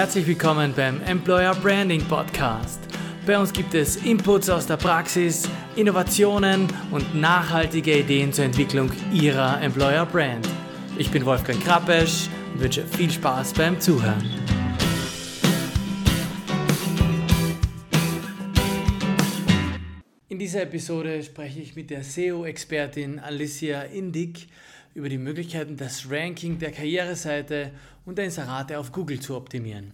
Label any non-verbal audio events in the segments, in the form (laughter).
Herzlich willkommen beim Employer Branding Podcast. Bei uns gibt es Inputs aus der Praxis, Innovationen und nachhaltige Ideen zur Entwicklung Ihrer Employer Brand. Ich bin Wolfgang Krappesch und wünsche viel Spaß beim Zuhören. In dieser Episode spreche ich mit der SEO-Expertin Alicia Indig über die Möglichkeiten, das Ranking der Karriereseite und Inserate auf Google zu optimieren.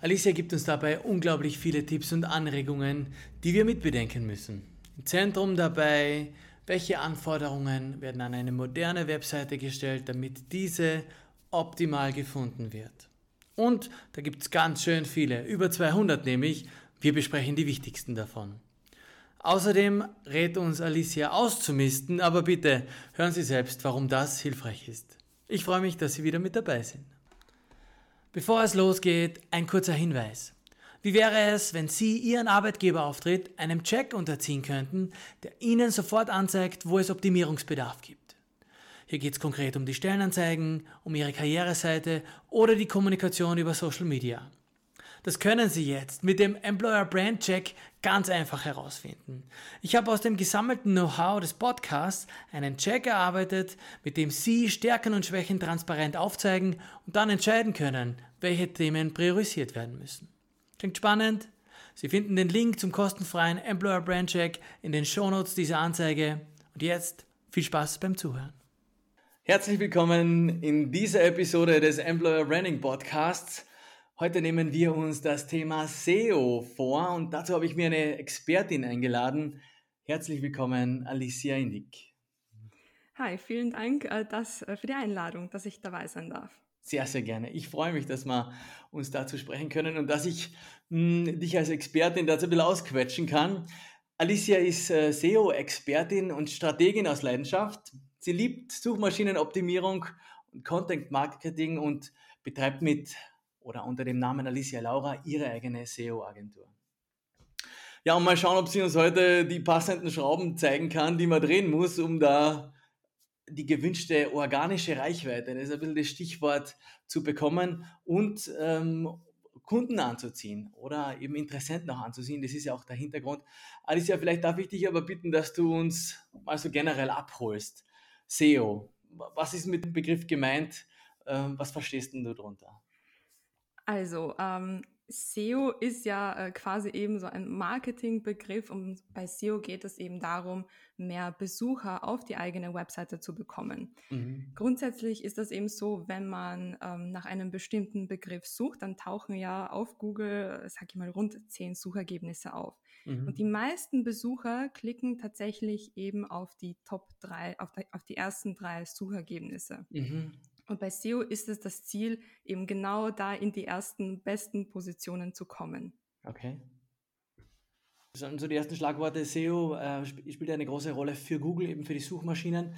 Alicia gibt uns dabei unglaublich viele Tipps und Anregungen, die wir mitbedenken müssen. Im Zentrum dabei, welche Anforderungen werden an eine moderne Webseite gestellt, damit diese optimal gefunden wird. Und da gibt es ganz schön viele, über 200 nämlich. Wir besprechen die wichtigsten davon. Außerdem rät uns Alicia auszumisten, aber bitte hören Sie selbst, warum das hilfreich ist. Ich freue mich, dass Sie wieder mit dabei sind. Bevor es losgeht, ein kurzer Hinweis. Wie wäre es, wenn Sie Ihren Arbeitgeberauftritt einem Check unterziehen könnten, der Ihnen sofort anzeigt, wo es Optimierungsbedarf gibt? Hier geht es konkret um die Stellenanzeigen, um Ihre Karriereseite oder die Kommunikation über Social Media. Das können Sie jetzt mit dem Employer Brand Check ganz einfach herausfinden. Ich habe aus dem gesammelten Know-how des Podcasts einen Check erarbeitet, mit dem Sie Stärken und Schwächen transparent aufzeigen und dann entscheiden können, welche Themen priorisiert werden müssen. Klingt spannend? Sie finden den Link zum kostenfreien Employer Brand Check in den Shownotes dieser Anzeige. Und jetzt viel Spaß beim Zuhören. Herzlich willkommen in dieser Episode des Employer Branding Podcasts. Heute nehmen wir uns das Thema SEO vor und dazu habe ich mir eine Expertin eingeladen. Herzlich willkommen, Alicia Indig. Hi, vielen Dank äh, dass, äh, für die Einladung, dass ich dabei sein darf. Sehr, sehr gerne. Ich freue mich, dass wir uns dazu sprechen können und dass ich mh, hm, dich als Expertin dazu ein bisschen ausquetschen kann. Alicia ist äh, SEO-Expertin und Strategin aus Leidenschaft. Sie liebt Suchmaschinenoptimierung und Content Marketing und betreibt mit oder unter dem Namen Alicia Laura ihre eigene SEO-Agentur. Ja, und mal schauen, ob sie uns heute die passenden Schrauben zeigen kann, die man drehen muss, um da die gewünschte organische Reichweite, das ist ein bisschen das Stichwort, zu bekommen und ähm, Kunden anzuziehen oder eben Interessenten auch anzuziehen. Das ist ja auch der Hintergrund. Alicia, vielleicht darf ich dich aber bitten, dass du uns mal so generell abholst. SEO, was ist mit dem Begriff gemeint? Ähm, was verstehst du darunter? Also, ähm, SEO ist ja äh, quasi eben so ein Marketingbegriff und bei SEO geht es eben darum, mehr Besucher auf die eigene Webseite zu bekommen. Mhm. Grundsätzlich ist das eben so, wenn man ähm, nach einem bestimmten Begriff sucht, dann tauchen ja auf Google, sag ich mal, rund zehn Suchergebnisse auf. Mhm. Und die meisten Besucher klicken tatsächlich eben auf die Top drei, auf die, auf die ersten drei Suchergebnisse. Mhm. Und bei SEO ist es das Ziel, eben genau da in die ersten besten Positionen zu kommen. Okay. Das sind so die ersten Schlagworte. SEO äh, spielt eine große Rolle für Google, eben für die Suchmaschinen.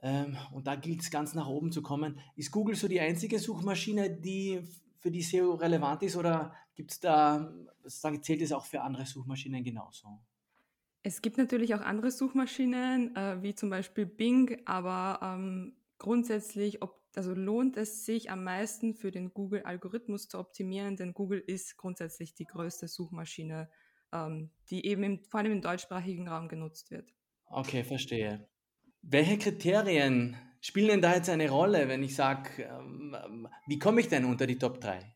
Ähm, und da gilt es ganz nach oben zu kommen. Ist Google so die einzige Suchmaschine, die für die SEO relevant ist oder gibt es da, zählt es auch für andere Suchmaschinen genauso? Es gibt natürlich auch andere Suchmaschinen, äh, wie zum Beispiel Bing, aber ähm, grundsätzlich ob also lohnt es sich am meisten für den Google-Algorithmus zu optimieren, denn Google ist grundsätzlich die größte Suchmaschine, ähm, die eben im, vor allem im deutschsprachigen Raum genutzt wird. Okay, verstehe. Welche Kriterien spielen denn da jetzt eine Rolle, wenn ich sage, ähm, wie komme ich denn unter die Top 3?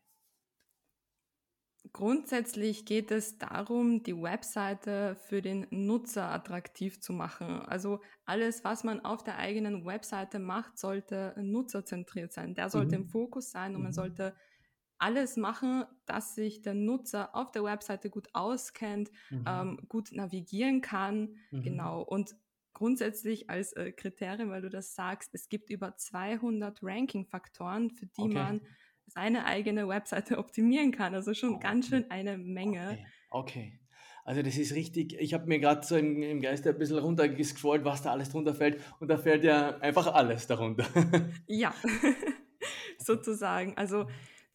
Grundsätzlich geht es darum, die Webseite für den Nutzer attraktiv zu machen. Also alles, was man auf der eigenen Webseite macht, sollte nutzerzentriert sein. Der sollte mhm. im Fokus sein und mhm. man sollte alles machen, dass sich der Nutzer auf der Webseite gut auskennt, mhm. ähm, gut navigieren kann. Mhm. Genau. Und grundsätzlich als äh, Kriterium, weil du das sagst, es gibt über 200 Ranking-Faktoren, für die okay. man seine eigene Webseite (laughs) optimieren kann. Also schon oh, ganz schön eine Menge. Okay. okay. Also das ist richtig, ich habe mir gerade so im, im Geist ein bisschen runtergescrollt, was da alles drunter fällt und da fällt ja einfach alles darunter. (laughs) ja, (laughs) sozusagen. Also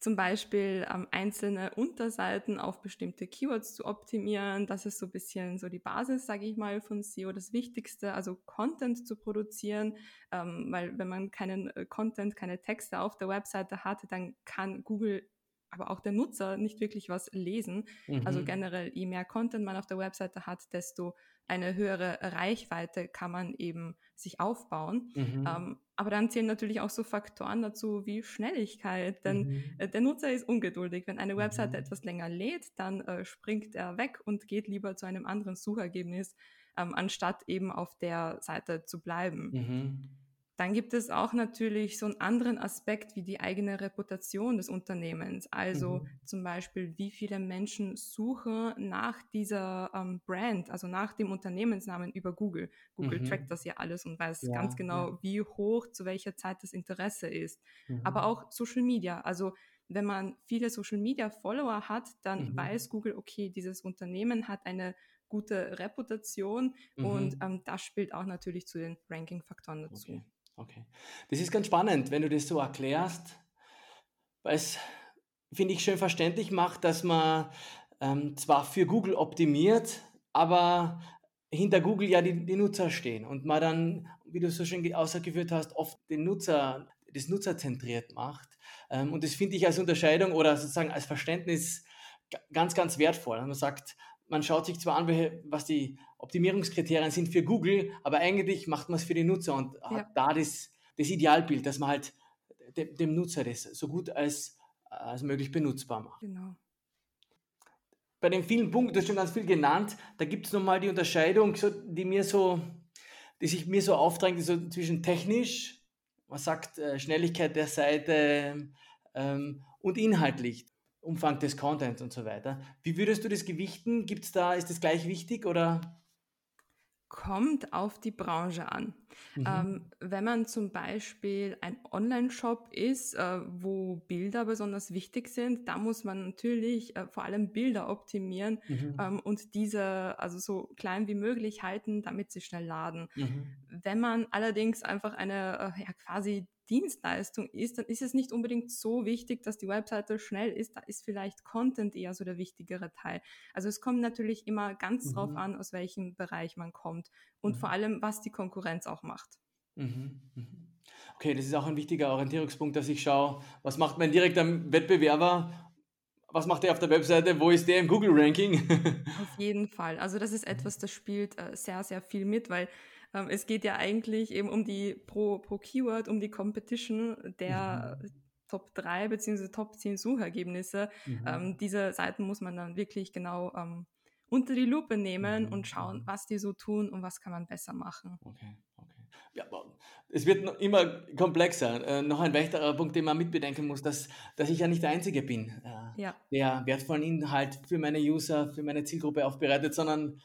zum Beispiel ähm, einzelne Unterseiten auf bestimmte Keywords zu optimieren. Das ist so ein bisschen so die Basis, sage ich mal, von SEO. Das Wichtigste, also Content zu produzieren, ähm, weil wenn man keinen äh, Content, keine Texte auf der Webseite hat, dann kann Google aber auch der Nutzer nicht wirklich was lesen. Also mhm. Also generell, je mehr Content man auf der Webseite hat, desto eine höhere Reichweite kann man eben sich aufbauen. Mhm. Ähm, aber dann zählen natürlich auch so Faktoren dazu wie Schnelligkeit, denn mhm. äh, der Nutzer ist ungeduldig. Wenn eine Webseite mhm. etwas länger lädt, dann äh, springt er weg und geht lieber zu einem anderen Suchergebnis, ähm, anstatt eben auf der Seite zu bleiben. Dann gibt es auch natürlich so einen anderen Aspekt wie die eigene Reputation des Unternehmens. Also mhm. zum Beispiel, wie viele Menschen suchen nach dieser ähm, Brand, also nach dem Unternehmensnamen über Google. Google mhm. trackt das ja alles und weiß ja, ganz genau, ja. wie hoch zu welcher Zeit das Interesse ist. Mhm. Aber auch Social Media. Also wenn man viele Social Media Follower hat, dann mhm. weiß Google, okay, dieses Unternehmen hat eine gute Reputation und mhm. ähm, das spielt auch natürlich zu den Ranking-Faktoren dazu. Okay. Okay. Das ist ganz spannend, wenn du das so erklärst, weil es, finde ich, schön verständlich macht, dass man ähm, zwar für Google optimiert, aber hinter Google ja die, die, Nutzer stehen und man dann, wie du so schön ausgeführt hast, oft den Nutzer, das Nutzer zentriert macht. Ähm, und das finde ich als Unterscheidung oder sozusagen als Verständnis ganz, ganz wertvoll. Man sagt, man schaut sich zwar an, was die Optimierungskriterien sind für Google, aber eigentlich macht man es für den Nutzer und ja. hat da das, das Idealbild, dass man halt dem, dem Nutzer das so gut als, als möglich benutzbar macht. Genau. Bei den vielen Punkten, du hast schon ganz viel genannt, da gibt es nochmal die Unterscheidung, die mir so, die sich mir so aufdrängt, so zwischen technisch, man sagt äh, Schnelligkeit der Seite ähm, und inhaltlich. Umfang des Contents und so weiter. Wie würdest du das gewichten? Gibt's da, ist das gleich wichtig oder? Kommt auf die Branche an. Mhm. Ähm, wenn man zum Beispiel ein Online-Shop ist, äh, wo Bilder besonders wichtig sind, da muss man natürlich äh, vor allem Bilder optimieren mhm. ähm, und diese also so klein wie möglich halten, damit sie schnell laden. Mhm. Wenn man allerdings einfach eine äh, ja, quasi Dienstleistung ist, dann ist es nicht unbedingt so wichtig, dass die Webseite schnell ist. Da ist vielleicht Content eher so der wichtigere Teil. Also es kommt natürlich immer ganz mhm. drauf an, aus welchem Bereich man kommt und mhm. vor allem, was die Konkurrenz auch macht. Mhm. mhm. Okay, das ist auch ein wichtiger Orientierungspunkt, dass ich schaue, was macht mein direkter Wettbewerber was macht er auf der Webseite? Wo ist der im Google-Ranking? (laughs) auf jeden Fall. Also das ist etwas, das spielt äh, sehr, sehr viel mit, weil ähm, es geht ja eigentlich eben um die pro, pro Keyword, um die Competition der mhm. Top 3 bzw. Top 10 Suchergebnisse. Mhm. Ähm, diese Seiten muss man dann wirklich genau ähm, unter die Lupe nehmen mhm. und schauen, mhm. was die so tun und was kann man besser machen. Okay, okay. Ja, es wird immer komplexer. Äh, noch ein weiterer Punkt, den man mitbedenken muss, dass, dass ich ja nicht der Einzige bin, äh, ja. der wertvollen Inhalt für meine User, für meine Zielgruppe aufbereitet, sondern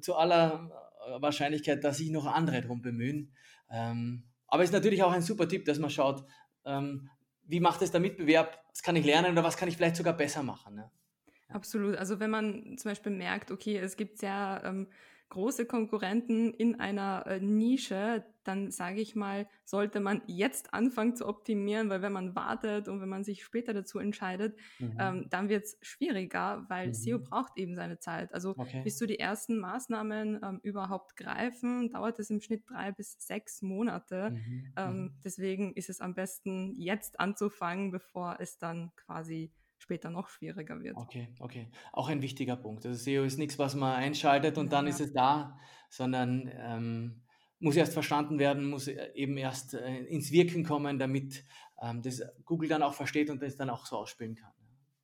zu aller Wahrscheinlichkeit, dass sich noch andere darum bemühen. Ähm, aber es ist natürlich auch ein super Tipp, dass man schaut, ähm, wie macht es der Mitbewerb, was kann ich lernen oder was kann ich vielleicht sogar besser machen. Ne? Absolut. Also wenn man zum Beispiel merkt, okay, es gibt sehr ähm, große Konkurrenten in einer äh, Nische, dann sage ich mal, sollte man jetzt anfangen zu optimieren, weil wenn man wartet und wenn man sich später dazu entscheidet, mhm. ähm, dann wird es schwieriger, weil mhm. SEO braucht eben seine Zeit. Also okay. bis du die ersten Maßnahmen ähm, überhaupt greifen, dauert es im Schnitt drei bis sechs Monate. Mhm. Ähm, mhm. deswegen ist es am besten jetzt anzufangen, bevor es dann quasi später noch schwieriger wird. Okay, okay. Auch ein wichtiger Punkt. Also SEO ist nichts, was man einschaltet und ja, dann ist es da, sondern ähm, muss erst verstanden werden, muss äh, eben erst äh, ins Wirken kommen, damit ähm, das Google dann auch versteht und das dann auch so ausspielen kann.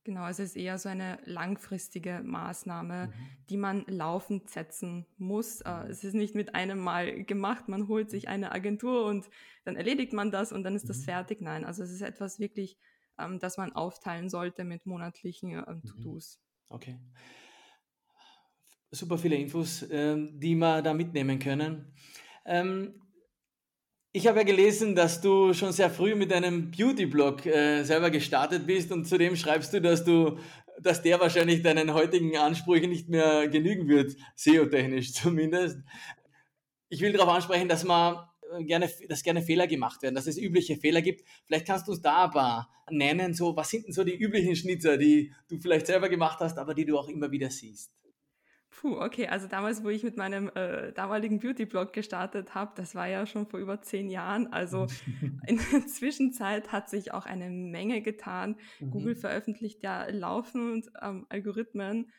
Genau, es ist eher so eine langfristige Maßnahme, mhm. die man laufend setzen muss. Äh, mhm. Es ist nicht mit einem Mal gemacht, man holt sich eine Agentur und dann erledigt man das und dann ist das mhm. fertig. Nein, also es ist etwas wirklich ähm, das man aufteilen sollte mit monatlichen ähm. To-Dos. Okay. Super viele Infos, äh, die wir da mitnehmen können. Ähm, ich habe ja gelesen, dass du schon sehr früh mit einem Beauty-Blog äh, selber gestartet bist und zudem schreibst du, dass du, dass der wahrscheinlich deinen heutigen Ansprüchen nicht mehr genügen wird, SEO-technisch zumindest. Ich will darauf ansprechen, dass man gerne, dass gerne Fehler gemacht werden, dass es übliche Fehler gibt. Vielleicht kannst du uns da aber nennen, so, was sind denn so die üblichen Schnitzer, die du vielleicht selber gemacht hast, aber die du auch immer wieder siehst? Puh, okay, also damals, wo ich mit meinem äh, damaligen Beauty-Blog gestartet habe, das war ja schon vor über zehn Jahren. Also (laughs) in der Zwischenzeit hat sich auch eine Menge getan. Mhm. Google veröffentlicht ja laufend ähm, Algorithmen,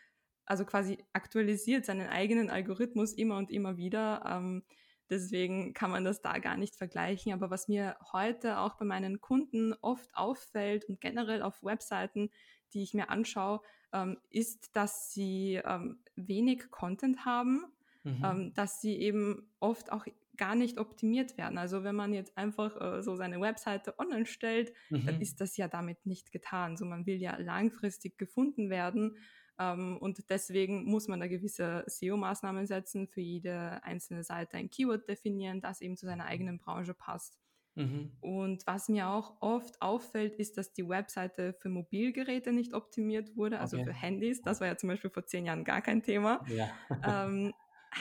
also quasi aktualisiert seinen eigenen Algorithmus immer und immer wieder. Ähm, deswegen kann man das da gar nicht vergleichen. Aber was mir heute auch bei meinen Kunden oft auffällt und generell auf Webseiten, die ich mir anschaue, ähm, ist, dass sie ähm, wenig Content haben, mhm. ähm, dass sie eben oft auch gar nicht optimiert werden. Also wenn man jetzt einfach äh, so seine Webseite online stellt, mhm. dann ist das ja damit nicht getan. So man will ja langfristig gefunden werden ähm, und deswegen muss man da gewisse SEO-Maßnahmen setzen, für jede einzelne Seite ein Keyword definieren, das eben zu seiner eigenen Branche passt. Mhm. Und was mir auch oft auffällt, ist, dass die Webseite für Mobilgeräte nicht optimiert wurde, also okay. für Handys. Das war ja zum Beispiel vor zehn Jahren gar kein Thema. Ja. ähm,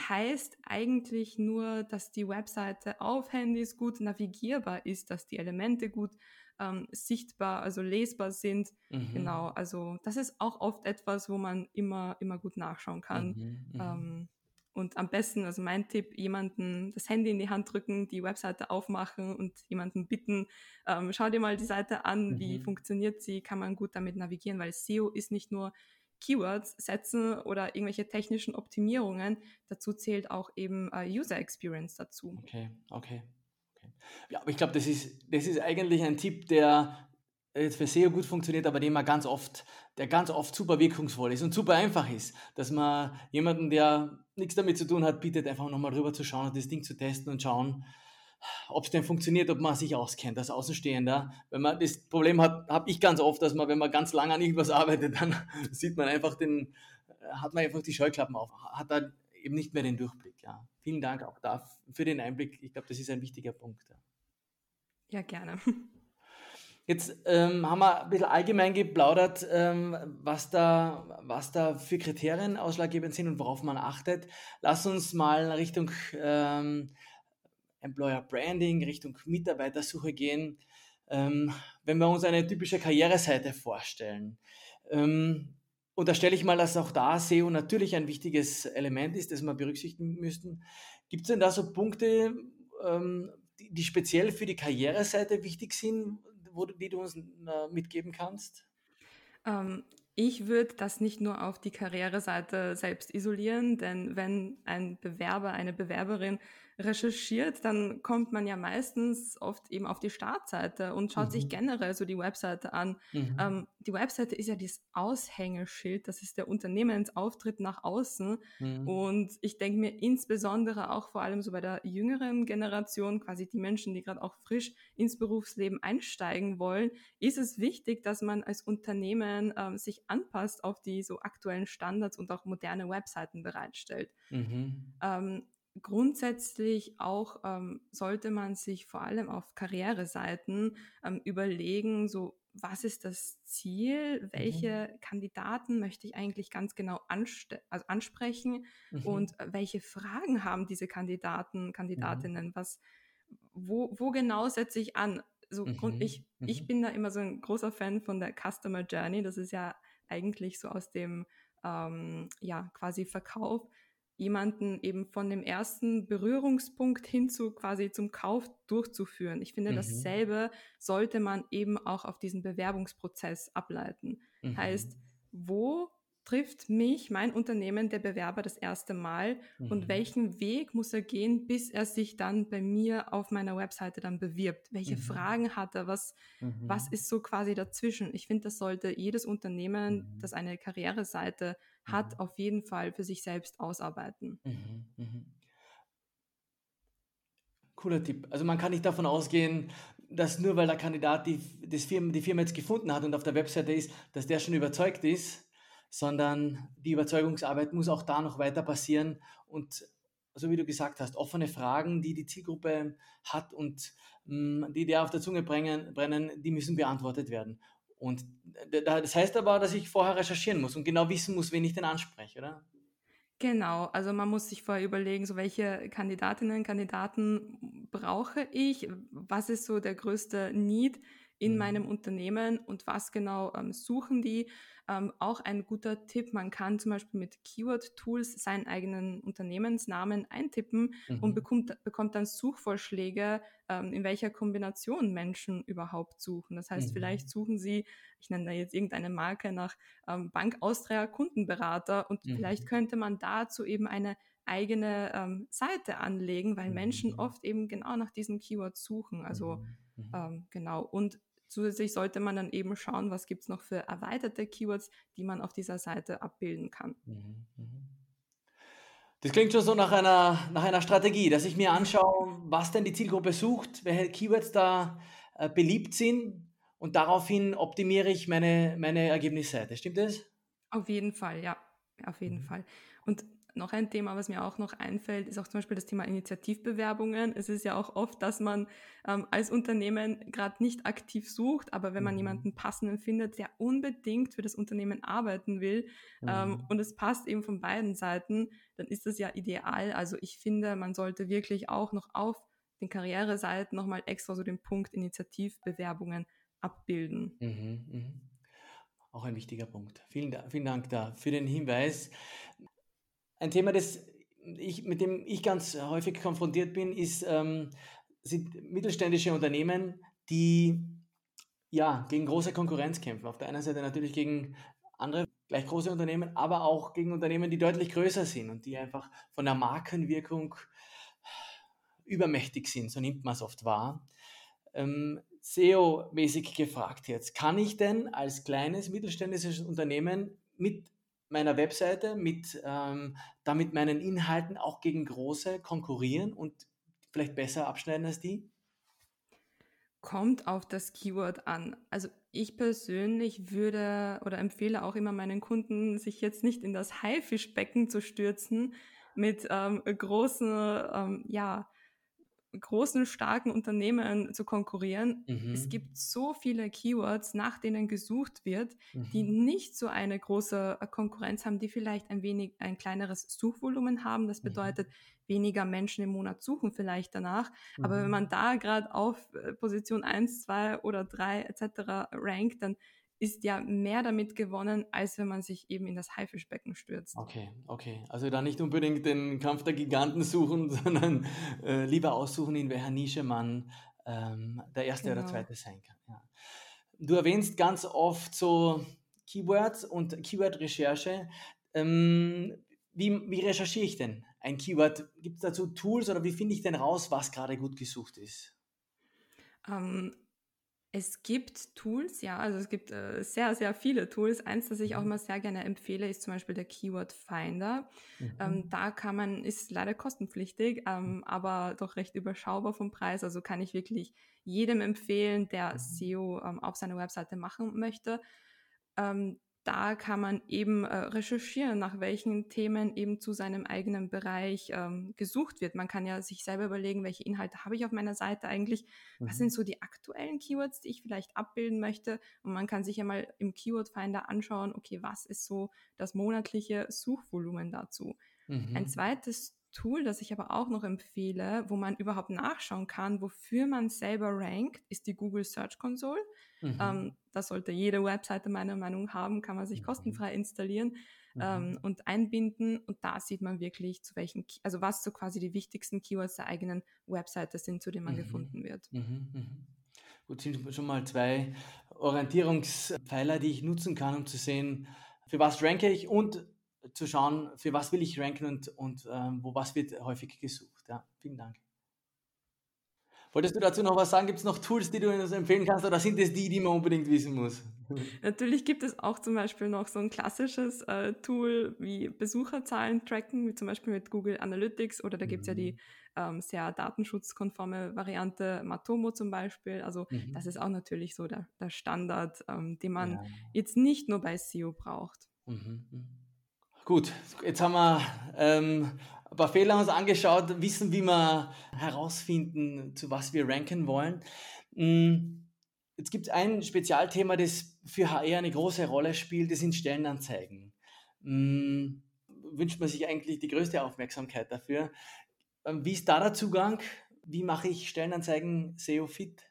heißt eigentlich nur, dass die Webseite auf Handys gut navigierbar ist, dass die Elemente gut ähm, sichtbar, also lesbar sind. Mhm. Genau, also das ist auch oft etwas, wo man immer, immer gut nachschauen kann. Mhm, mhm. ähm, und am besten, also mein Tipp, jemanden das Handy in die Hand drücken, die Webseite aufmachen und jemanden bitten, ähm, schau dir mal die Seite an, mhm. wie funktioniert sie, kann man gut damit navigieren, weil SEO ist nicht nur Keywords setzen oder irgendwelche technischen Optimierungen, dazu zählt auch eben äh, User Experience dazu. Okay, okay. Ja, aber ich glaube, das ist, das ist eigentlich ein Tipp, der jetzt für SEO gut funktioniert, aber den man ganz oft, der ganz oft super wirkungsvoll ist und super einfach ist, dass man jemanden, der nichts damit zu tun hat, bittet einfach nochmal drüber zu schauen und das Ding zu testen und schauen, ob es denn funktioniert, ob man sich auskennt als Außenstehender. Wenn man das Problem hat, habe ich ganz oft, dass man, wenn man ganz lange an irgendwas arbeitet, dann (laughs) sieht man einfach den, hat man einfach die Scheuklappen auf, hat da eben nicht mehr den Durchblick. Ja. Vielen Dank auch da für den Einblick. Ich glaube, das ist ein wichtiger Punkt. Ja, ja gerne. Jetzt ähm, haben wir ein bisschen allgemein geplaudert, ähm, was, da, was da für Kriterien ausschlaggebend sind und worauf man achtet. Lass uns mal Richtung ähm, Employer Branding, Richtung Mitarbeitersuche gehen. Ähm, wenn wir uns eine typische Karriereseite vorstellen, ähm, unterstelle ich mal, dass auch da SEO natürlich ein wichtiges Element ist, das wir berücksichtigen müssten. Gibt es denn da so Punkte, ähm, die, die speziell für die Karriereseite wichtig sind, wo, die du uns äh, mitgeben kannst? Ähm, ich würde das nicht nur auf die Karriereseite selbst isolieren, denn wenn ein Bewerber, eine Bewerberin recherchiert, dann kommt man ja meistens oft eben auf die Startseite und schaut mhm. sich generell so die Webseite an. Mhm. Ähm, die Webseite ist ja dieses Aushängeschild, das ist der Unternehmensauftritt nach außen. Mhm. Und ich denke mir insbesondere auch vor allem so bei der jüngeren Generation, quasi die Menschen, die gerade auch frisch ins Berufsleben einsteigen wollen, ist es wichtig, dass man als Unternehmen ähm, sich anpasst auf die so aktuellen Standards und auch moderne Webseiten bereitstellt. Mhm. Ähm, grundsätzlich auch ähm, sollte man sich vor allem auf Karriereseiten ähm, überlegen, so was ist das Ziel, welche mhm. Kandidaten möchte ich eigentlich ganz genau also ansprechen mhm. und welche Fragen haben diese Kandidaten, Kandidatinnen, mhm. was, wo, wo genau setze ich an? So Grund, mhm. ich, ich mhm. bin da immer so ein großer Fan von der Customer Journey, das ist ja eigentlich so aus dem ähm, ja quasi Verkauf jemanden eben von dem ersten Berührungspunkt hin zu quasi zum Kauf durchzuführen. Ich finde, mhm. dasselbe sollte man eben auch auf diesen Bewerbungsprozess ableiten. Mhm. Heißt, wo trifft mich, mein Unternehmen, der Bewerber das erste Mal mhm. und welchen Weg muss er gehen, bis er sich dann bei mir auf meiner Webseite dann bewirbt? Welche mhm. Fragen hat er? Was, mhm. was ist so quasi dazwischen? Ich finde, das sollte jedes Unternehmen, mhm. das eine Karriereseite hat, mhm. auf jeden Fall für sich selbst ausarbeiten. Mhm, Cooler Tipp. Also man kann nicht davon ausgehen, dass nur weil der Kandidat die, das Firma, die Firma jetzt gefunden hat und auf der Webseite ist, dass der schon überzeugt ist, sondern die Überzeugungsarbeit muss auch da noch weiter passieren und so wie du gesagt hast, offene Fragen, die die Zielgruppe hat und mh, mm, die der auf der Zunge brennen, brennen, die müssen beantwortet werden. Und das heißt aber, dass ich vorher recherchieren muss und genau wissen muss, wen ich denn anspreche, oder? Genau, also man muss sich vorher überlegen, so welche Kandidatinnen, Kandidaten brauche ich, was ist so der größte Need in mhm. meinem Unternehmen und was genau ähm, suchen die. Ähm, auch ein guter Tipp, man kann zum Beispiel mit Keyword-Tools seinen eigenen Unternehmensnamen eintippen mhm. und bekommt, bekommt dann Suchvorschläge, ähm, in welcher Kombination Menschen überhaupt suchen. Das heißt, mhm. vielleicht suchen sie, ich nenne da jetzt irgendeine Marke nach ähm, Bank Austria Kundenberater und mhm. vielleicht könnte man dazu eben eine eigene ähm, Seite anlegen, weil Menschen mhm. oft eben genau nach diesem Keyword suchen. Also mhm. mhm. ähm, genau. Und zusätzlich sollte man dann eben schauen, was gibt es noch für erweiterte Keywords, die man auf dieser Seite abbilden kann. Mhm. mhm. Das klingt schon so nach einer, nach einer Strategie, dass ich mir anschaue, was denn die Zielgruppe sucht, welche Keywords da äh, beliebt sind und daraufhin optimiere ich meine, meine Ergebnisseite. Stimmt das? Auf jeden Fall, ja. Auf jeden mhm. Fall. Und noch ein Thema, was mir auch noch einfällt, ist auch zum Beispiel das Thema Initiativbewerbungen. Es ist ja auch oft, dass man ähm, als Unternehmen gerade nicht aktiv sucht, aber wenn man mhm. jemanden passenden findet, der unbedingt für das Unternehmen arbeiten will ähm, mhm. und es passt eben von beiden Seiten, dann ist das ja ideal. Also ich finde, man sollte wirklich auch noch auf den Karriereseiten nochmal extra so den Punkt Initiativbewerbungen abbilden. Mhm, mh. Auch ein wichtiger Punkt. Vielen, vielen Dank da für den Hinweis. Ein Thema, das ich, mit dem ich ganz häufig konfrontiert bin, ist, ähm, sind mittelständische Unternehmen, die ja, gegen große Konkurrenz kämpfen. Auf der einen Seite natürlich gegen andere gleich große Unternehmen, aber auch gegen Unternehmen, die deutlich größer sind und die einfach von der Markenwirkung übermächtig sind, so nimmt man es oft wahr. Ähm, SEO-mäßig gefragt jetzt, kann ich denn als kleines mittelständisches Unternehmen mit meiner Webseite, mit ähm, damit meinen Inhalten auch gegen große konkurrieren und vielleicht besser abschneiden als die? Kommt auf das Keyword an. Also ich persönlich würde oder empfehle auch immer meinen Kunden, sich jetzt nicht in das Haifischbecken zu stürzen mit ähm, großen, ähm, ja, großen, starken Unternehmen zu konkurrieren. Mhm. Es gibt so viele Keywords, nach denen gesucht wird, mhm. die nicht so eine große äh, Konkurrenz haben, die vielleicht ein wenig ein kleineres Suchvolumen haben. Das mhm. bedeutet, mhm. weniger Menschen im Monat suchen vielleicht danach. Aber wenn mhm. man da gerade auf äh, Position 1, 2 oder 3 etc. rankt, dann ist ja mehr damit gewonnen, als wenn man sich eben in das Haifischbecken stürzt. Okay, okay. Also da nicht unbedingt den Kampf der Giganten suchen, (laughs) sondern äh, lieber aussuchen, in welcher Nische man ähm, der Erste genau. oder Zweite sein kann. Ja. Du erwähnst ganz oft so Keywords und Keyword-Recherche. Ähm, wie, wie recherchiere ich denn ein Keyword? Gibt es dazu Tools oder wie finde ich denn raus, was gerade gut gesucht ist? Ähm, es gibt Tools, ja, also es gibt äh, sehr, sehr viele Tools. Eins, das ich auch mhm. immer sehr gerne empfehle, ist zum Beispiel der Keyword Finder. Mhm. Ähm, da kann man, ist leider kostenpflichtig, ähm, aber doch recht überschaubar vom Preis. Also kann ich wirklich jedem empfehlen, der mhm. SEO ähm, auf seiner Webseite machen möchte. Ähm, da kann man eben äh, recherchieren, nach welchen Themen eben zu seinem eigenen Bereich ähm, gesucht wird. Man kann ja sich selber überlegen, welche Inhalte habe ich auf meiner Seite eigentlich, mhm. was sind so die aktuellen Keywords, die ich vielleicht abbilden möchte. Und man kann sich ja mal im Keyword Finder anschauen, okay, was ist so das monatliche Suchvolumen dazu. Mhm. Ein zweites Tool, das ich aber auch noch empfehle, wo man überhaupt nachschauen kann, wofür man selber rankt, ist die Google Search Console. Mhm. Ähm, das sollte jede Webseite meiner Meinung nach haben, kann man sich kostenfrei installieren mhm. ähm, und einbinden. Und da sieht man wirklich, zu welchen, also was so quasi die wichtigsten Keywords der eigenen Webseite sind, zu denen man mhm. gefunden wird. Mhm, mhm. Gut, sind schon mal zwei Orientierungspfeiler, die ich nutzen kann, um zu sehen, für was ranke ich und zu schauen, für was will ich ranken und, und ähm, wo was wird häufig gesucht. Ja, vielen Dank. Wolltest du dazu noch was sagen? Gibt es noch Tools, die du uns empfehlen kannst oder sind es die, die man unbedingt wissen muss? (laughs) Natürlich gibt es auch zum Beispiel noch so ein klassisches äh, Tool wie Besucherzahlen tracken, wie zum Beispiel mit Google Analytics oder da gibt es mhm. ja die mhm. ähm, sehr datenschutzkonforme Variante Matomo zum Beispiel. Also mhm. das ist auch natürlich so der, der Standard, ähm, den man ja. jetzt nicht nur bei SEO braucht. Mhm. Gut, jetzt haben wir ähm, ein paar Fehler uns angeschaut, wissen, wie wir herausfinden, zu was wir ranken wollen. Hm, jetzt gibt es ein Spezialthema, das für HR eine große Rolle spielt, das sind Stellenanzeigen. Hm, wünscht man sich eigentlich die größte Aufmerksamkeit dafür. Ähm, wie ist da der Zugang? Wie mache ich Stellenanzeigen SEO fit?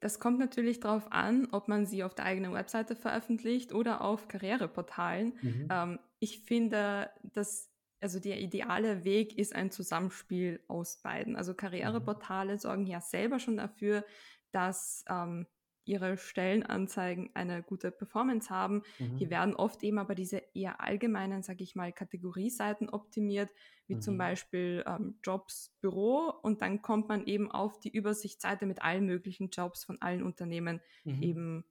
Das kommt natürlich darauf an, ob man sie auf der eigenen Webseite veröffentlicht oder auf Karriereportalen. Mhm. Ähm, ich finde, dass also der ideale Weg ist ein Zusammenspiel aus beiden. Also mhm. Karriereportale sorgen ja selber schon dafür, dass ähm, ihre Stellenanzeigen eine gute Performance haben. Mhm. Hier werden oft eben aber diese eher allgemeinen, sage ich mal, Kategorieseiten optimiert, wie mhm. zum Beispiel ähm, Jobs, Büro und dann kommt man eben auf die Übersichtsseite mit allen möglichen Jobs von allen Unternehmen mhm. eben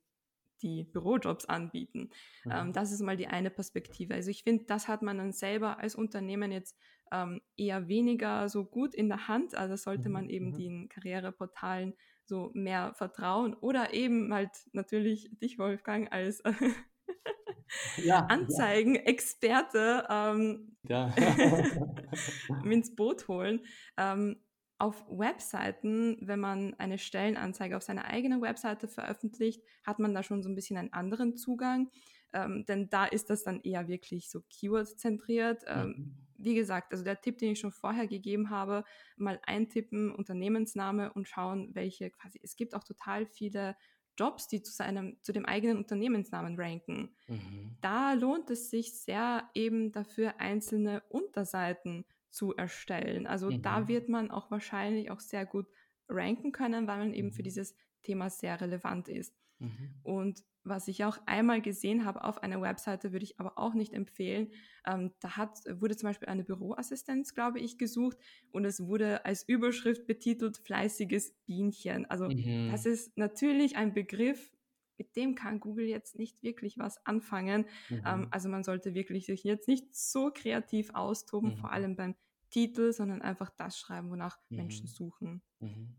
die Bürojobs anbieten. Mhm. Ähm, das ist mal die eine Perspektive. Also ich finde, das hat man dann selber als Unternehmen jetzt ähm, eher weniger so gut in der Hand. Also sollte man mhm. eben mhm. den Karriereportalen so mehr Vertrauen oder eben halt natürlich dich, Wolfgang, als (laughs) ja, Anzeigenexperte ähm, ja. (laughs) ins Boot holen. Ähm, auf Webseiten, wenn man eine Stellenanzeige auf seiner eigenen Webseite veröffentlicht, hat man da schon so ein bisschen einen anderen Zugang. Ähm, denn da ist das dann eher wirklich so Keyword-zentriert. Ähm, mhm. Wie gesagt, also der Tipp, den ich schon vorher gegeben habe, mal eintippen, Unternehmensname und schauen, welche quasi, es gibt auch total viele Jobs, die zu seinem, zu dem eigenen Unternehmensnamen ranken. Mhm. Da lohnt es sich sehr eben dafür, einzelne Unterseiten zu erstellen. Also mhm. da wird man auch wahrscheinlich auch sehr gut ranken können, weil man eben für mhm. dieses Thema sehr relevant ist. Mhm. Und was ich auch einmal gesehen habe auf einer Webseite, würde ich aber auch nicht empfehlen. Ähm, da hat, wurde zum Beispiel eine Büroassistenz, glaube ich, gesucht und es wurde als Überschrift betitelt fleißiges Bienchen. Also mhm. das ist natürlich ein Begriff, mit dem kann Google jetzt nicht wirklich was anfangen. Ähm, mhm. Ähm, also man sollte wirklich sich jetzt nicht so kreativ austoben, mhm. vor allem beim Titel, sondern einfach das schreiben, wonach Menschen mhm. suchen. Mhm.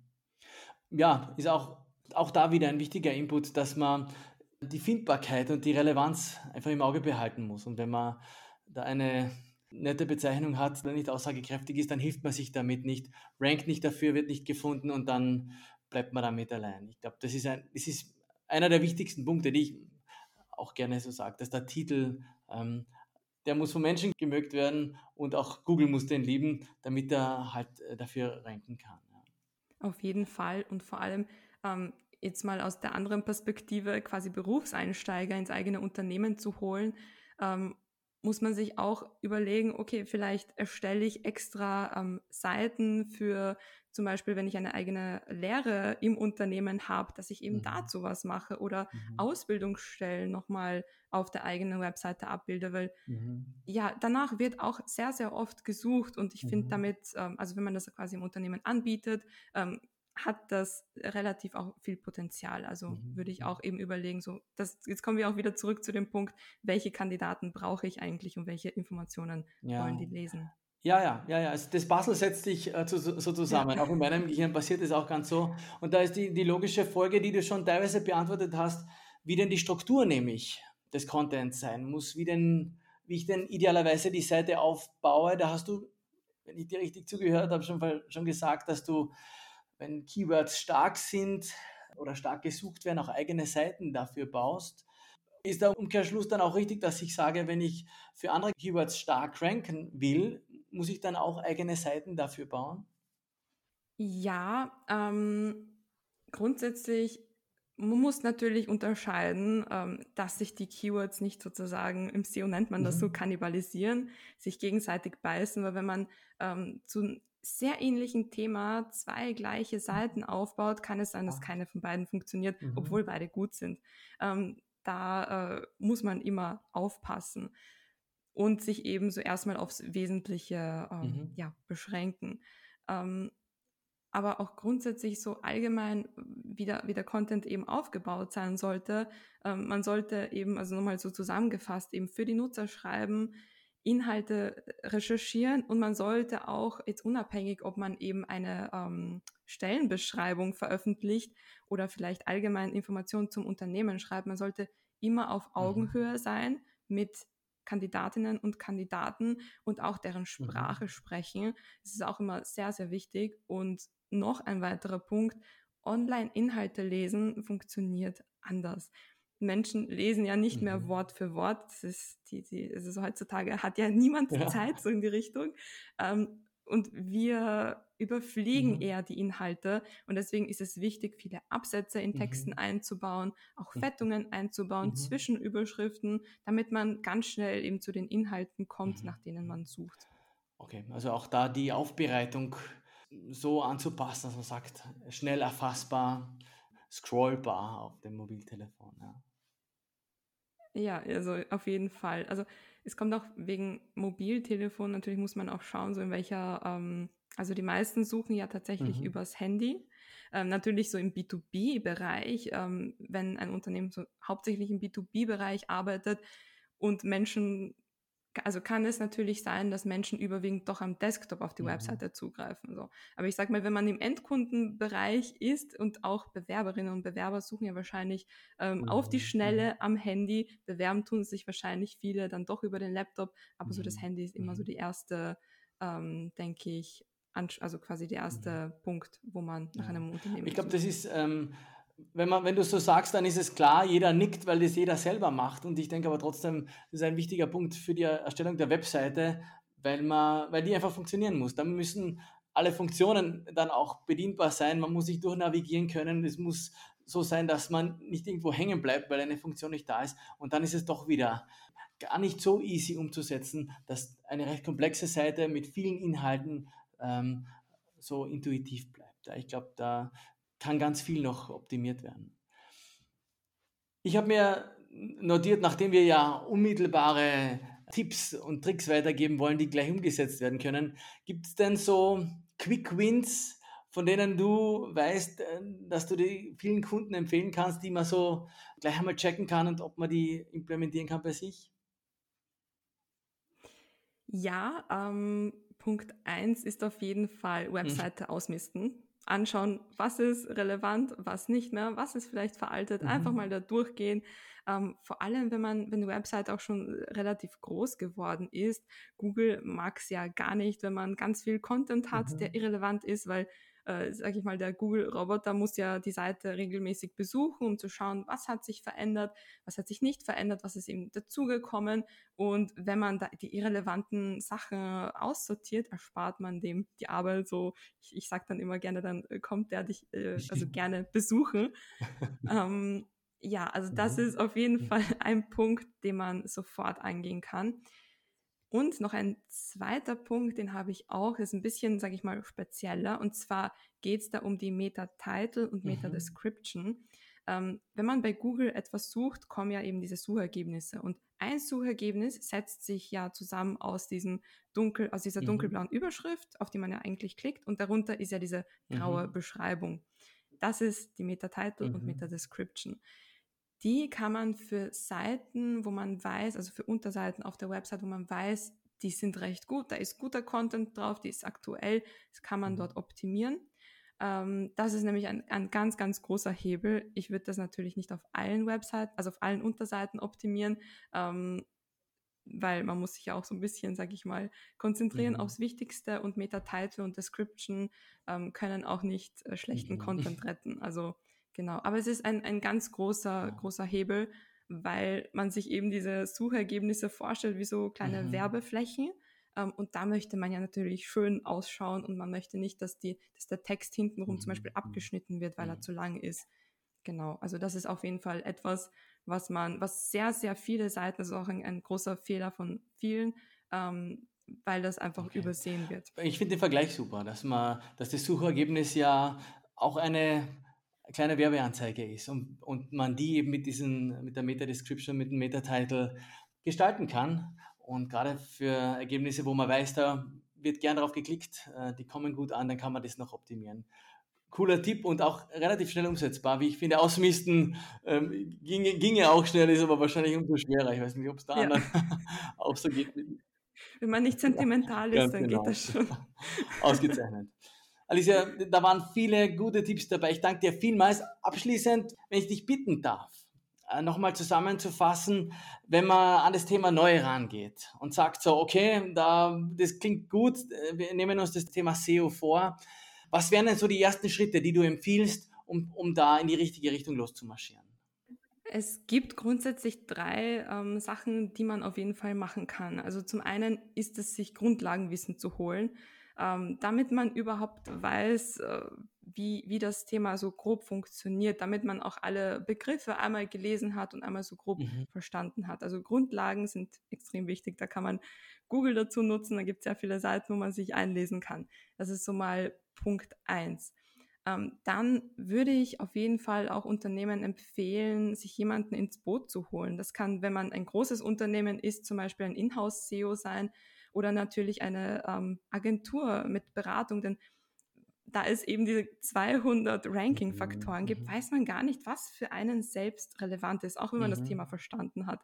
Ja, ist auch auch da wieder ein wichtiger Input, dass man die Findbarkeit und die Relevanz einfach im Auge behalten muss. Und wenn man da eine nette Bezeichnung hat, die nicht aussagekräftig ist, dann hilft man sich damit nicht, rankt nicht dafür, wird nicht gefunden und dann bleibt man damit allein. Ich glaube, das ist, das ist einer der wichtigsten Punkte, die ich auch gerne so sage, dass der Titel, ähm, der muss von Menschen gemögt werden und auch Google muss den lieben, damit er halt äh, dafür ranken kann. Ja. Auf jeden Fall und vor allem ähm, jetzt mal aus der anderen Perspektive quasi Berufseinsteiger ins eigene Unternehmen zu holen, ähm, muss man sich auch überlegen, okay, vielleicht erstelle ich extra ähm, Seiten für zum Beispiel, wenn ich eine eigene Lehre im Unternehmen habe, dass ich eben mhm. dazu was mache oder mhm. Ausbildungsstellen nochmal auf der eigenen Webseite abbilde, weil mhm. ja, danach wird auch sehr, sehr oft gesucht und ich finde mhm. damit, ähm, also wenn man das quasi im Unternehmen anbietet, ähm, hat das relativ auch viel Potenzial. Also mhm. würde ich auch eben überlegen, so, das, jetzt kommen wir auch wieder zurück zu dem Punkt, welche Kandidaten brauche ich eigentlich und welche Informationen ja. wollen die lesen. Ja, ja, ja, ja. Also das Puzzle setzt sich äh, zu, so zusammen. Ja. Auch in meinem Gehirn passiert es auch ganz so. Und da ist die, die logische Folge, die du schon teilweise beantwortet hast, wie denn die Struktur nämlich des Contents sein muss, wie denn, wie ich denn idealerweise die Seite aufbaue. Da hast du, wenn ich dir richtig zugehört habe, schon, schon gesagt, dass du wenn Keywords stark sind oder stark gesucht werden, auch eigene Seiten dafür baust. Ist der Umkehrschluss dann auch richtig, dass ich sage, wenn ich für andere Keywords stark ranken will, muss ich dann auch eigene Seiten dafür bauen? Ja, ähm, grundsätzlich man muss natürlich unterscheiden, ähm, dass sich die Keywords nicht sozusagen, im SEO nennt man das mhm. so, kannibalisieren, sich gegenseitig beißen, weil wenn man ähm, zu sehr ähnlichen Thema zwei gleiche. Seiten aufbaut, kann es sein, dass keine von beiden funktioniert, mhm. obwohl beide gut sind. Ähm, da äh, muss man immer aufpassen und sich eben so erstmal aufs Wesentliche ähm, mhm. ja, beschränken. Ähm, aber auch grundsätzlich so allgemein, wie der, wie der Content eben aufgebaut sein sollte. Ähm, man sollte eben, also nochmal so zusammengefasst, eben für die Nutzer schreiben, Inhalte recherchieren und man sollte auch jetzt unabhängig, ob man eben eine ähm, Stellenbeschreibung veröffentlicht oder vielleicht allgemein Informationen zum Unternehmen schreibt, man sollte immer auf mhm. Augenhöhe sein mit Kandidatinnen und Kandidaten und auch deren mhm. Sprache mhm. sprechen. Das ist auch immer sehr, sehr wichtig. Und noch ein weiterer Punkt, Online-Inhalte lesen funktioniert anders. Menschen lesen ja nicht mehr mhm. Wort für Wort. Das ist die, die, also heutzutage hat ja niemand (laughs) ja. Zeit so in die Richtung. Ähm, und wir überfliegen mhm. eher die Inhalte. Und deswegen ist es wichtig, viele Absätze in Texten mhm. einzubauen, auch. Fettungen einzubauen, mhm. Zwischenüberschriften, damit man ganz schnell eben zu den Inhalten kommt, mhm. nach denen man sucht. Okay, also auch da die Aufbereitung so anzupassen, dass man sagt, schnell erfassbar, scrollbar auf dem Mobiltelefon. Ja. Ja, also auf jeden Fall. Also es kommt auch wegen Mobiltelefon, natürlich muss man auch schauen, so in welcher, ähm, also die meisten suchen ja tatsächlich mhm. übers Handy. Ähm, natürlich so im B2B-Bereich, ähm, wenn ein Unternehmen so hauptsächlich im B2B-Bereich arbeitet und Menschen also kann es natürlich sein, dass Menschen überwiegend doch am Desktop auf die mhm. Webseite zugreifen. So. Aber ich sage mal, wenn man im Endkundenbereich ist und auch Bewerberinnen und Bewerber suchen ja wahrscheinlich ähm, mhm. auf die Schnelle mhm. am Handy, bewerben tun sich wahrscheinlich viele dann doch über den Laptop, aber mhm. so das mhm. Handy ist immer so mhm. die erste, ähm, denke ich, also quasi der erste Punkt, wo man nach einem Unternehmen Ich glaube, das ist ähm, wenn, man, wenn du so sagst, dann ist es klar, jeder nickt, weil das jeder selber macht. Und ich denke aber trotzdem, das ist ein wichtiger Punkt für die Erstellung der Webseite, weil, man, weil die einfach funktionieren muss. Dann müssen alle Funktionen dann auch bedienbar sein. Man muss sich durchnavigieren können. Es muss so sein, dass man nicht irgendwo hängen bleibt, weil eine Funktion nicht da ist. Und dann ist es doch wieder gar nicht so easy umzusetzen, dass eine recht komplexe Seite mit vielen Inhalten ähm, so intuitiv bleibt. Ich glaube, da kann ganz viel noch optimiert werden. Ich habe mir notiert, nachdem wir ja unmittelbare Tipps und Tricks weitergeben wollen, die gleich umgesetzt werden können, gibt es denn so Quick Wins, von denen du weißt, äh, dass du die vielen Kunden empfehlen kannst, die man so gleich einmal checken kann und ob man die implementieren kann bei sich? Ja, ähm, Punkt 1 ist auf jeden Fall hm. Webseite mhm. ausmisten anschauen, was ist relevant, was nicht mehr, was ist vielleicht veraltet, mhm. einfach mal da durchgehen. Ähm, vor allem, wenn man, wenn die Website auch schon relativ groß geworden ist. Google mag es ja gar nicht, wenn man ganz viel Content hat, mhm. der irrelevant ist, weil äh, sage ich mal, der Google-Roboter muss ja die Seite regelmäßig besuchen, um zu schauen, was hat sich verändert, was hat sich nicht verändert, was ist eben dazugekommen. Und wenn man da die irrelevanten Sachen aussortiert, erspart man dem die Arbeit. So, ich, ich sage dann immer gerne, dann äh, kommt der dich äh, also (laughs) gerne besuchen. ähm, ja, also das ist auf jeden Fall ein Punkt, den man sofort eingehen kann. Und noch ein zweiter Punkt, den habe ich auch, ist ein bisschen, sage ich mal, spezieller. Und zwar geht es da um die Meta-Title und mhm. Meta-Description. Ähm, wenn man bei Google etwas sucht, kommen ja eben diese Suchergebnisse. Und ein Suchergebnis setzt sich ja zusammen aus, diesem dunkel, aus dieser mhm. dunkelblauen Überschrift, auf die man ja eigentlich klickt. Und darunter ist ja diese graue mhm. Beschreibung. Das ist die Meta-Title und mhm. Meta-Description. Die kann man für Seiten, wo man weiß, also für Unterseiten auf der Website, wo man weiß, die sind recht gut, da ist guter Content drauf, die ist aktuell, das kann man mhm. dort optimieren. Ähm, das ist nämlich ein, ein ganz, ganz großer Hebel. Ich würde das natürlich nicht auf allen Websites, also auf allen Unterseiten optimieren, ähm, weil man muss sich ja auch so ein bisschen, sag ich mal, konzentrieren mhm. aufs Wichtigste und Meta-Title und Description ähm, können auch nicht äh, schlechten mhm. Content retten. Also Genau, aber es ist ein, ein ganz großer, großer Hebel, weil man sich eben diese Suchergebnisse vorstellt wie so kleine mhm. Werbeflächen. Ähm, und da möchte man ja natürlich schön ausschauen und man möchte nicht, dass, die, dass der Text hintenrum mhm. zum Beispiel abgeschnitten wird, weil mhm. er zu lang ist. Genau, also das ist auf jeden Fall etwas, was man, was sehr, sehr viele Seiten, das ist auch ein, ein großer Fehler von vielen, ähm, weil das einfach okay. übersehen wird. Ich finde den Vergleich super, dass man, dass das Suchergebnis ja auch eine kleine Werbeanzeige ist und, und man die eben mit, diesen, mit der Meta-Description, mit dem Meta-Title gestalten kann. Und gerade für Ergebnisse, wo man weiß, da wird gern drauf geklickt, äh, die kommen gut an, dann kann man das noch optimieren. Cooler Tipp und auch relativ schnell umsetzbar. Wie ich finde, Ausmisten ähm, ginge, ginge auch schnell, ist aber wahrscheinlich umso schwerer. Ich weiß nicht, ob es da ja. anderen (laughs) auch so geht. Wenn man nicht sentimental ist, dann genau. geht das schon. (laughs) Ausgezeichnet. Alicia, da waren viele gute Tipps dabei. Ich danke dir vielmals. Abschließend, wenn ich dich bitten darf, äh, nochmal zusammenzufassen, wenn man an das Thema neu rangeht und sagt so, okay, da, das klingt gut, äh, wir nehmen uns das Thema SEO vor. Was wären denn so die ersten Schritte, die du empfiehlst, um, um da in die richtige Richtung loszumarschieren? Es gibt grundsätzlich drei ähm, Sachen, die man auf jeden Fall machen kann. Also zum einen ist es, sich Grundlagenwissen zu holen. Ähm, damit man überhaupt weiß, äh, wie, wie das Thema so grob funktioniert, damit man auch alle Begriffe einmal gelesen hat und einmal so grob mhm. verstanden hat. Also Grundlagen sind extrem wichtig. Da kann man Google dazu nutzen. Da gibt es sehr viele Seiten, wo man sich einlesen kann. Das ist so mal Punkt eins. Ähm, dann würde ich auf jeden Fall auch Unternehmen empfehlen, sich jemanden ins Boot zu holen. Das kann, wenn man ein großes Unternehmen ist, zum Beispiel ein Inhouse-SEO sein oder natürlich eine ähm, Agentur mit Beratung, denn da es eben diese 200 Ranking-Faktoren gibt, mhm. weiß man gar nicht, was für einen selbst relevant ist, auch wenn man mhm. das Thema verstanden hat.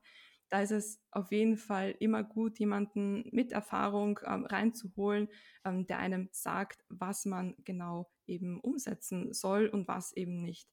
Da ist es auf jeden Fall immer gut, jemanden mit Erfahrung ähm, reinzuholen, ähm, der einem sagt, was man genau eben umsetzen soll und was eben nicht.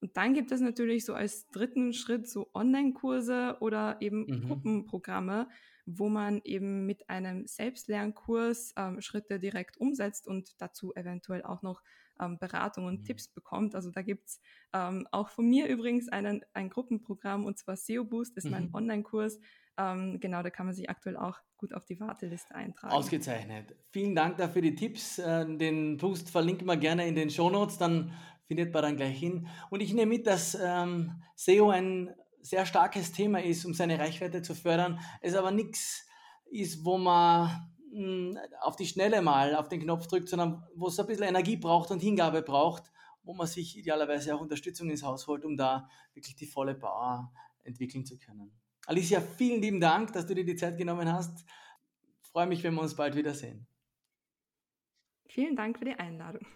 Und dann gibt es natürlich so als dritten Schritt so Online-Kurse oder eben mhm. Gruppenprogramme, wo man eben mit einem Selbstlernkurs ähm, Schritte direkt umsetzt und dazu eventuell auch noch ähm, Beratung und mhm. Tipps bekommt. Also da gibt's ähm, auch von mir übrigens einen, ein Gruppenprogramm und zwar SEO Boost, ist mhm. mein Online-Kurs. Ähm, genau, da kann man sich aktuell auch gut auf die Warteliste eintragen. Ausgezeichnet. Vielen Dank dafür die Tipps. Äh, den Boost verlinken wir gerne in den Show Notes, dann findet man dann gleich hin. Und ich nehme mit, dass ähm, SEO ein sehr starkes Thema ist, um seine Reichweite zu fördern, es aber nichts ist, wo man hm, auf die Schnelle mal auf den Knopf drückt, sondern wo es ein bisschen Energie braucht und Hingabe braucht, wo man sich idealerweise auch Unterstützung ins Haus holt, um da wirklich die volle Power entwickeln zu können. Alicia, vielen lieben Dank, dass du dir die Zeit genommen hast. Ich freue mich, wenn wir uns bald wiedersehen. Vielen Dank für die Einladung.